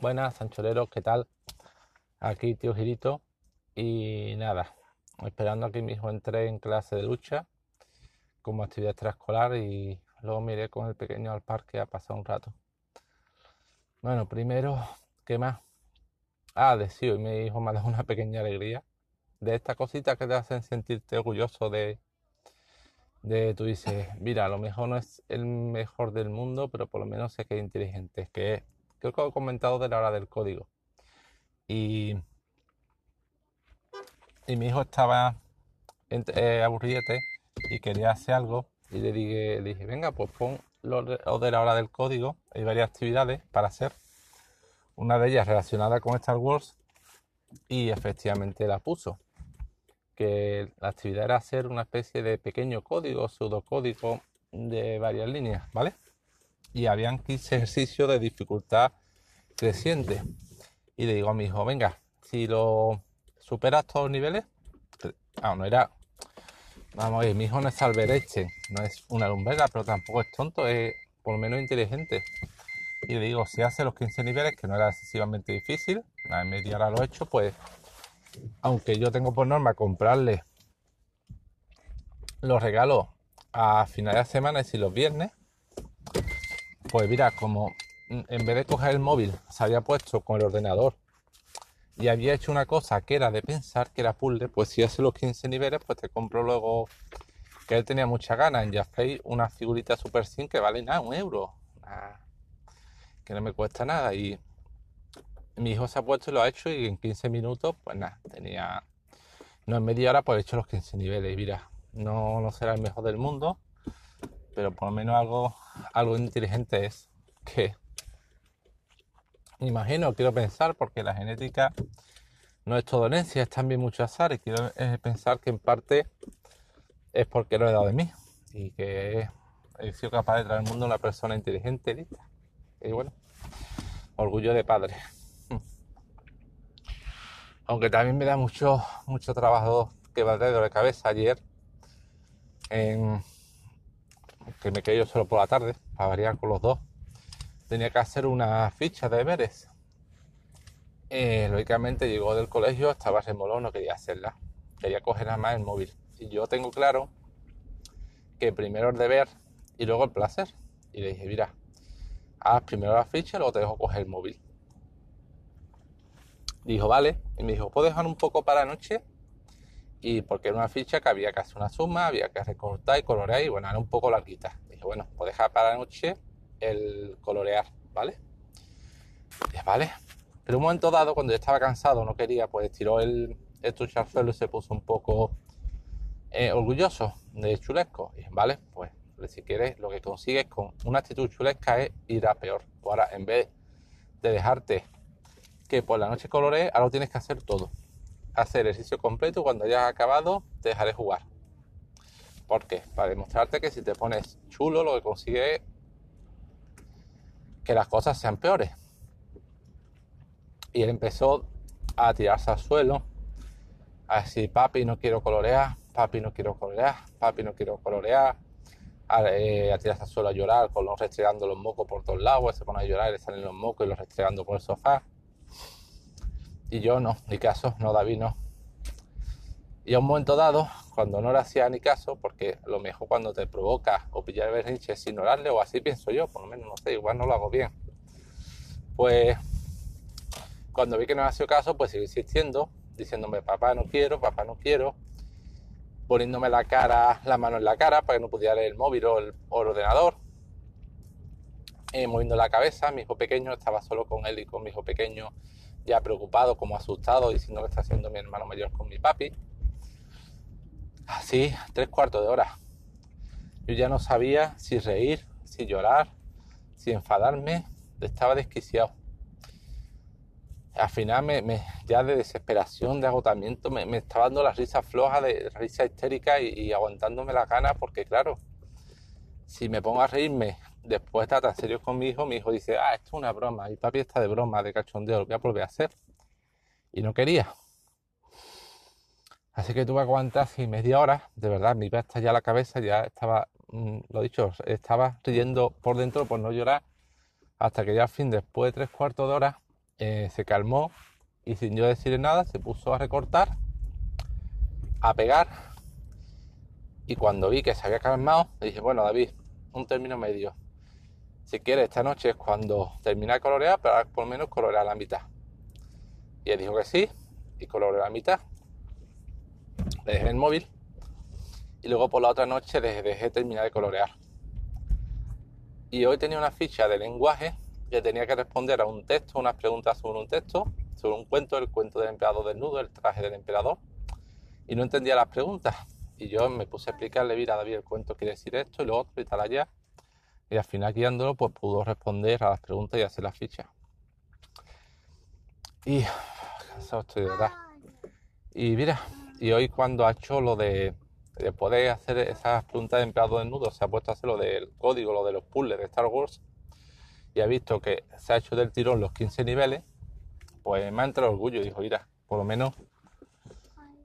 Buenas, Sancholeros, ¿qué tal? Aquí, tío Girito. Y nada, esperando a que mi hijo entre en clase de lucha como actividad extraescolar y luego me iré con el pequeño al parque a pasar un rato. Bueno, primero, ¿qué más? Ah, de hoy mi hijo me ha dado una pequeña alegría. De estas cositas que te hacen sentirte orgulloso de, de tú dices, mira, a lo mejor no es el mejor del mundo, pero por lo menos sé que es inteligente. que creo que he comentado de la hora del código. Y, y mi hijo estaba eh, aburriete y quería hacer algo. Y le dije, le dije venga, pues pon lo de la hora del código. Hay varias actividades para hacer. Una de ellas relacionada con Star Wars. Y efectivamente la puso que la actividad era hacer una especie de pequeño código, pseudocódigo de varias líneas, ¿vale? Y habían 15 ejercicios de dificultad creciente. Y le digo a mi hijo, venga, si lo superas todos los niveles, ah, no era, vamos a ver, mi hijo no es Albereche, no es una lumbera, pero tampoco es tonto, es por lo menos inteligente. Y le digo, si hace los 15 niveles, que no era excesivamente difícil, a media hora lo he hecho, pues aunque yo tengo por norma comprarle los regalos a finales de semana y los viernes, pues mira, como en vez de coger el móvil se había puesto con el ordenador y había hecho una cosa que era de pensar que era puzzle, pues si hace los 15 niveles, pues te compro luego que él tenía mucha ganas en Jaffrey una figurita Super Sim que vale nada, un euro, que no me cuesta nada y mi hijo se ha puesto y lo ha hecho y en 15 minutos, pues nada, tenía, no en media hora, pues he hecho los 15 niveles. Y mira, no, no será el mejor del mundo, pero por lo menos algo, algo inteligente es que, imagino, quiero pensar, porque la genética no es todo herencia, es también mucho azar, y quiero eh, pensar que en parte es porque lo he dado de mí y que he sido capaz de traer al mundo una persona inteligente, lista. Y bueno, orgullo de padre aunque también me da mucho, mucho trabajo que va de cabeza ayer, en, que me quedé yo solo por la tarde, para variar con los dos, tenía que hacer una ficha de deberes. Eh, lógicamente llegó del colegio, estaba remolón, no quería hacerla, quería coger nada más el móvil. Y yo tengo claro que primero el deber y luego el placer. Y le dije, mira, haz primero la ficha y luego te dejo coger el móvil. Dijo, vale. Y me dijo, ¿puedo dejar un poco para la noche? Y porque era una ficha que había que hacer una suma, había que recortar y colorear, y bueno, era un poco larguita. Dije, bueno, pues dejar para la noche el colorear, ¿vale? Dije, vale. Pero un momento dado, cuando yo estaba cansado, no quería, pues tiró el, el suelo y se puso un poco eh, orgulloso de chulesco. Dije, vale, pues si quieres, lo que consigues con una actitud chulesca es ir a peor. ahora, en vez de dejarte que por la noche coloré, ahora tienes que hacer todo. Hacer el ejercicio completo, cuando hayas acabado, te dejaré jugar. ¿Por qué? Para demostrarte que si te pones chulo, lo que consigue es que las cosas sean peores. Y él empezó a tirarse al suelo, a decir, papi, no quiero colorear, papi, no quiero colorear, papi, no quiero colorear, a, eh, tirarse al suelo a llorar, con los restregando los mocos por todos lados, se pone a llorar, le salen los mocos y los restregando por el sofá. Y yo no, ni caso, no, David no. Y a un momento dado, cuando no le hacía ni caso, porque lo mejor cuando te provoca o pillar el berrinche es ignorarle, o así pienso yo, por lo menos no sé, igual no lo hago bien. Pues cuando vi que no le hacía caso, pues seguí insistiendo, diciéndome, papá no quiero, papá no quiero, poniéndome la cara, la mano en la cara para que no pudiera leer el móvil o el, ordenador, eh, moviendo la cabeza, mi hijo pequeño, estaba solo con él y con mi hijo pequeño ya preocupado, como asustado, diciendo que está haciendo mi hermano mayor con mi papi. Así, tres cuartos de hora. Yo ya no sabía si reír, si llorar, si enfadarme, estaba desquiciado. Al final, me, ya de desesperación, de agotamiento, me, estaba dando la risa floja, de risa histérica y, aguantándome la gana, porque claro, si me pongo a reírme después está tan serio con mi hijo, mi hijo dice, ah, esto es una broma, y papi está de broma, de cachondeo, lo voy a volver a hacer. Y no quería. Así que tuve que aguantar media hora, de verdad, mi iba ya la cabeza, ya estaba, mm, lo dicho, estaba riendo por dentro por no llorar, hasta que ya al fin, después de tres cuartos de hora, eh, se calmó y sin yo decirle nada se puso a recortar, a pegar y cuando vi que se había calmado, dije, bueno David, un término medio. Si quieres, esta noche es cuando termina de colorear, pero por lo menos colorear la mitad. Y él dijo que sí, y coloreó la mitad. Le dejé el móvil y luego por la otra noche le dejé terminar de colorear. Y hoy tenía una ficha de lenguaje que tenía que responder a un texto, unas preguntas sobre un texto, sobre un cuento, el cuento del empleado desnudo, el traje del emperador, y no entendía las preguntas. Y yo me puse a explicarle, mira David, el cuento quiere decir esto y lo otro y tal allá. Y al final guiándolo, pues pudo responder a las preguntas y hacer la ficha. Y cansado estoy de verdad. Y mira, y hoy cuando ha hecho lo de, de poder hacer esas preguntas de empleado desnudo, se ha puesto a hacer lo del código, lo de los puzzles de Star Wars, y ha visto que se ha hecho del tirón los 15 niveles, pues me ha entrado orgullo dijo, mira, por lo menos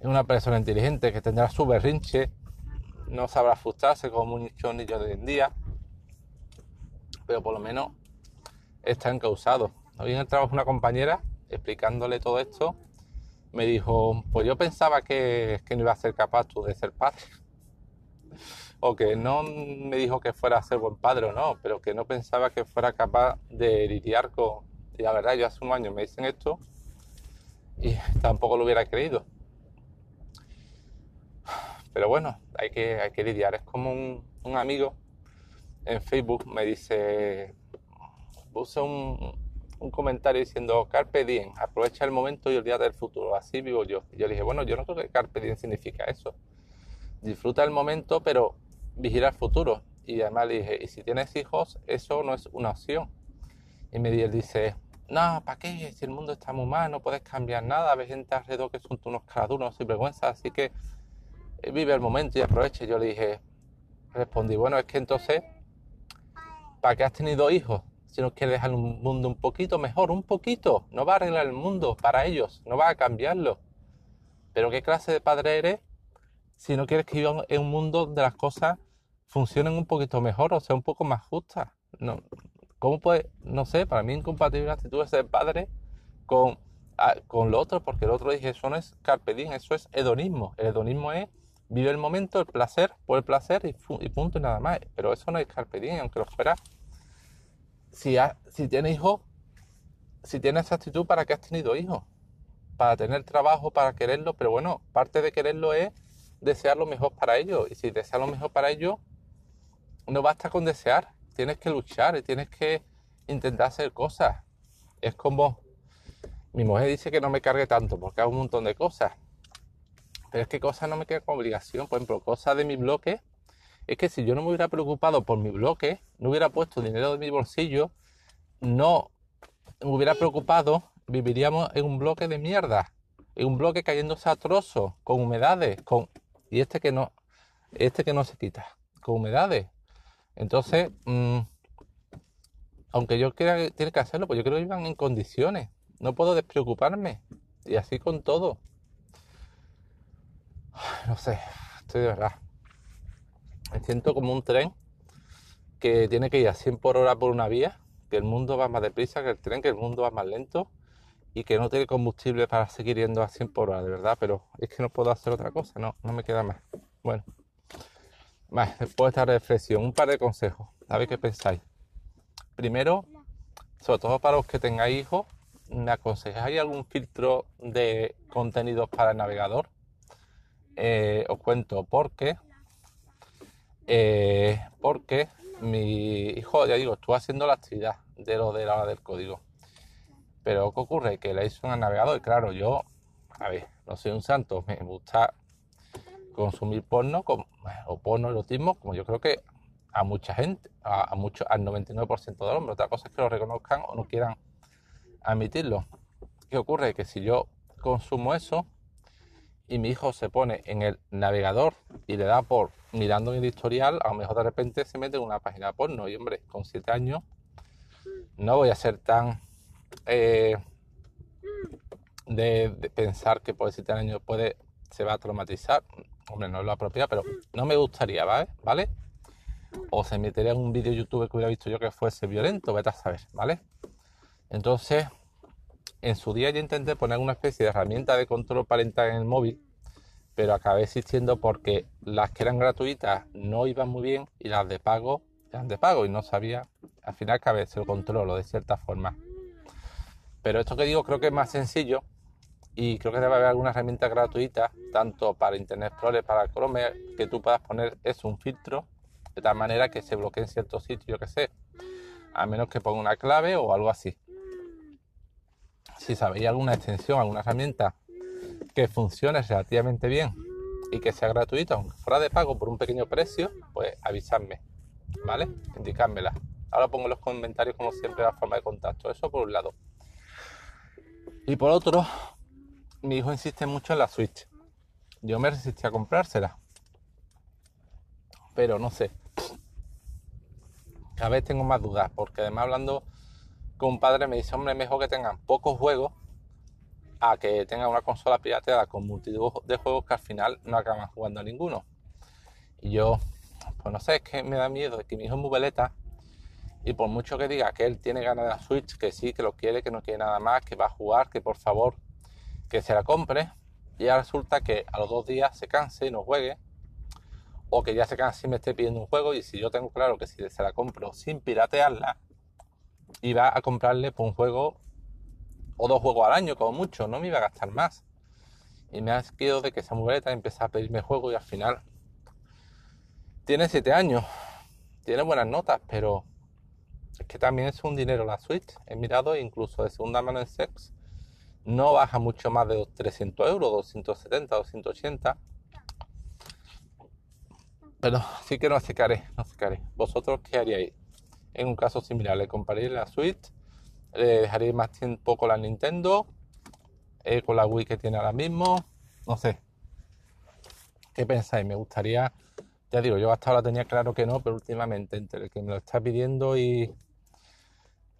es una persona inteligente que tendrá su berrinche, no sabrá frustrarse como muchos niños de hoy en día, pero por lo menos está encausado. Hoy en el una compañera explicándole todo esto, me dijo, pues yo pensaba que, no iba a ser capaz tú de ser padre. O que no me dijo que fuera a ser buen padre o no, pero que no pensaba que fuera capaz de lidiar con... Y la verdad, yo hace un año me dicen esto y tampoco lo hubiera creído. Pero bueno, hay que, hay que lidiar. Es como un amigo en Facebook me dice, puse un, un, comentario diciendo Carpe Diem, aprovecha el momento y olvídate del futuro, así vivo yo. Y yo le dije, bueno, yo no creo que Carpe Diem significa eso. Disfruta el momento, pero vigila el futuro. Y además le dije, y si tienes hijos, eso no es una opción. Y me dice, no, ¿para qué? Si el mundo está muy mal, no puedes cambiar nada, ves gente alrededor que son unos caraduros sin vergüenza, así que vive el momento y aproveche. Yo le dije, respondí, bueno, es que entonces, ¿para qué has tenido hijos? Si no quieres dejar un mundo un poquito mejor, un poquito, no va a arreglar el mundo para ellos, no va a cambiarlo. Pero ¿qué clase de padre eres si no quieres que vivan en un mundo donde las cosas funcionen un poquito mejor o sea un poco más justas? No, ¿Cómo puede, no sé, para mí incompatible la actitud de ser padre con, con lo otro? Porque el otro dije, eso no es carpe diem, eso es hedonismo. El hedonismo es vive el momento, el placer, por el placer y, y punto y nada más. Pero eso no es carpe diem, aunque lo fuera. Si, si tienes hijos, si tienes esa actitud, ¿para qué has tenido hijos? Para tener trabajo, para quererlo, pero bueno, parte de quererlo es desear lo mejor para ellos. Y si deseas lo mejor para ellos, no basta con desear, tienes que luchar y tienes que intentar hacer cosas. Es como mi mujer dice que no me cargue tanto porque hago un montón de cosas. Pero es que cosas no me quedan como obligación. Por ejemplo, cosas de mi bloque. Es que si yo no me hubiera preocupado por mi bloque, no hubiera puesto dinero de mi bolsillo, no me hubiera preocupado, viviríamos en un bloque de mierda. En un bloque cayéndose a trozos, con humedades, con. Y este que no. Este que no se quita. Con humedades. Entonces, mmm, aunque yo quiera, tiene que hacerlo, pues yo creo que iban en condiciones. No puedo despreocuparme. Y así con todo. No sé, estoy de verdad. Me siento como un tren que tiene que ir a 100 por hora por una vía, que el mundo va más deprisa que el tren, que el mundo va más lento y que no tiene combustible para seguir yendo a 100 por hora, de verdad, pero es que no puedo hacer otra cosa, no, no me queda más. Bueno, más, después de esta reflexión, un par de consejos, a ver qué pensáis. Primero, sobre todo para los que tengáis hijos, ¿me aconsejáis algún filtro de contenidos para el navegador? Eh, os cuento por qué. Eh, porque mi hijo, ya digo, estuvo haciendo la actividad de lo de la hora del código. Pero ¿qué ocurre? Que le hizo un navegador y claro, yo, a ver, no soy un santo, me gusta consumir porno o porno erotismo, como yo creo que a mucha gente, a, a mucho, al 99% del hombre. Otra cosa es que lo reconozcan o no quieran admitirlo. ¿Qué ocurre? Que si yo consumo eso, y mi hijo se pone en el navegador y le da por mirando mi historial, a lo mejor de repente se mete en una página porno. Y hombre, con 7 años no voy a ser tan eh, de, pensar que por 7 años puede, se va a traumatizar. Hombre, no es lo apropiado, pero no me gustaría, ¿vale? ¿vale? O se metería en un vídeo YouTube que hubiera visto yo que fuese violento, vete a saber, ¿vale? Entonces, en su día yo intenté poner una especie de herramienta de control parental en el móvil, pero acabé existiendo porque las que eran gratuitas no iban muy bien y las de pago eran de pago y no sabía. Al final acabé se lo controlo de cierta forma. Pero esto que digo creo que es más sencillo y creo que debe haber alguna herramienta gratuita, tanto para Internet Explorer, para Chrome, que tú puedas poner es un filtro de tal manera que se bloquee en ciertos sitios, yo que sé, a menos que ponga una clave o algo así. Si sabéis alguna extensión, alguna herramienta que funcione relativamente bien y que sea gratuita, aunque fuera de pago por un pequeño precio, pues avisadme, ¿vale? Indicármela. Ahora pongo en los comentarios, como siempre, la forma de contacto. Eso por un lado. Y por otro, mi hijo insiste mucho en la Switch. Yo me resistí a comprársela. Pero no sé. Cada vez tengo más dudas, porque además hablando con un padre me dice, hombre, mejor que tengan pocos juegos a que tengan una consola pirateada con multitud de juegos que al final no acaban jugando a ninguno. Y yo, pues no sé, es que me da miedo, que mi hijo es muy veleta y por mucho que diga que él tiene ganas de la Switch, que sí, que lo quiere, que no quiere nada más, que va a jugar, que por favor que se la compre, ya resulta que a los dos días se canse y no juegue, o que ya se canse y me esté pidiendo un juego, y si yo tengo claro que si se la compro sin piratearla, iba a comprarle por un juego o dos juegos al año, como mucho, no me iba a gastar más. Y me ha quedado de que esa mujereta empieza a pedirme juego y al final tiene siete años, tiene buenas notas, pero es que también es un dinero la Switch. He mirado incluso de segunda mano en Sex no baja mucho más de 300 euros, 270, 280. Pero sí que no acercaré, no acercaré. ¿Vosotros qué haríais? En un caso similar, ¿le compraríais la Switch? ¿Le dejaríais más tiempo con la Nintendo? Eh, ¿Con la Wii que tiene ahora mismo? No sé. ¿Qué pensáis? Me gustaría, ya digo, yo hasta ahora tenía claro que no, pero últimamente entre el que me lo está pidiendo y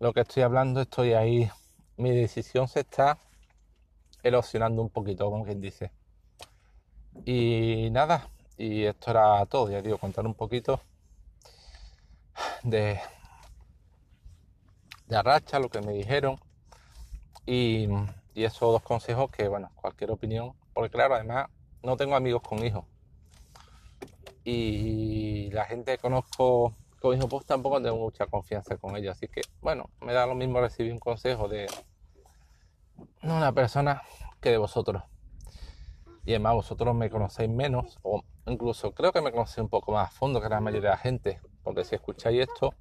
lo que estoy hablando, estoy ahí. Mi decisión se está erosionando un poquito, como quien dice. Y nada, y esto era todo, ya digo, contar un poquito de, de arracha, lo que me dijeron. Y, esos dos consejos que, bueno, cualquier opinión, porque claro, además no tengo amigos con hijos. Y la gente que conozco con hijos pues tampoco tengo mucha confianza con ellos, así que bueno, me da lo mismo recibir un consejo de una persona que de vosotros. Y además vosotros me conocéis menos, o incluso creo que me conocéis un poco más a fondo que la mayoría de la gente, porque si escucháis esto,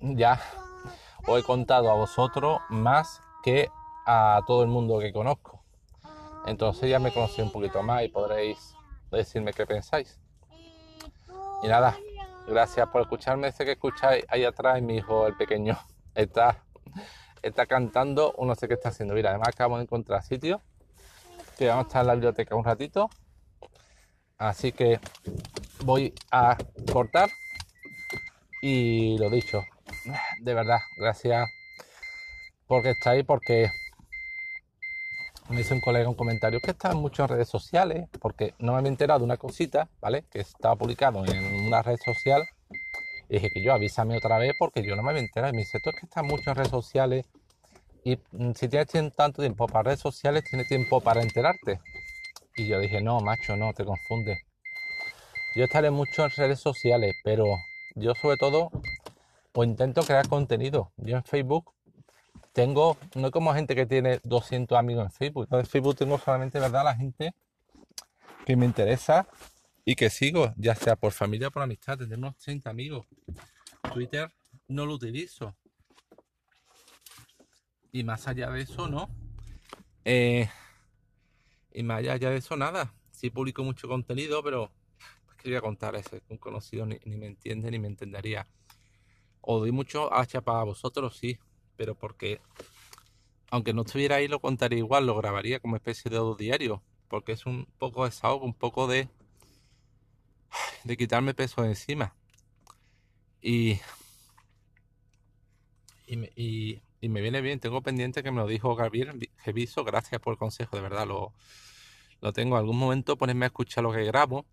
ya os he contado a vosotros más que a todo el mundo que conozco. Entonces ya me conocéis un poquito más y podréis decirme qué pensáis. Y nada, gracias por escucharme. Sé que escucháis ahí atrás, mi hijo, el pequeño, está está cantando o no sé qué está haciendo. Mira, además acabamos de encontrar sitio que vamos a estar en la biblioteca un ratito. Así que voy a cortar y lo dicho, de verdad, gracias porque estáis, porque me dice un colega un comentario que está mucho en redes sociales, porque no me había enterado de una cosita, ¿vale? Que estaba publicado en una red social y dije que yo avísame otra vez porque yo no me había enterado. Y me dice, tú es que estás mucho en redes sociales y mm, si tienes tanto tiempo para redes sociales, tienes tiempo para enterarte. Y yo dije, no, macho, no, te confundes. Yo estaré mucho en redes sociales, pero yo sobre todo pues intento crear contenido. Yo en Facebook tengo, no como gente que tiene 200 amigos en Facebook. en Facebook tengo solamente, ¿verdad? La gente que me interesa y que sigo, ya sea por familia o por amistad, tener unos 30 amigos. Twitter no lo utilizo. Y más allá de eso, ¿no? Eh, y más allá de eso, nada. Sí publico mucho contenido, pero pues quería contar eso. Un conocido ni, me entiende ni me entendería. Os doy mucho hacha para vosotros, sí, pero porque aunque no estuviera ahí, lo contaría igual, lo grabaría como especie de diario, porque es un poco de desahogo, un poco de de quitarme peso de encima. Y, y, me, y, me viene bien, tengo pendiente que me lo dijo Gabriel Geviso, gracias por el consejo, de verdad lo, lo tengo. algún momento ponerme a escuchar lo que grabo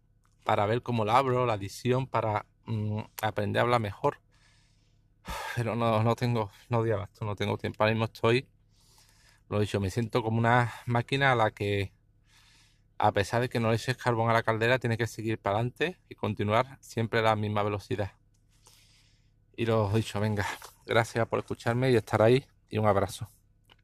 para ver cómo lo abro, la edición, para mm, aprender a hablar mejor. Pero no, no tengo, no no tengo tiempo. Ahora mismo estoy Lo dicho, me siento como una máquina a la que, a pesar de que no le eches carbón a la caldera, tiene que seguir para adelante y continuar siempre a la misma velocidad. Y lo dicho, venga, gracias por escucharme y estar ahí y un abrazo.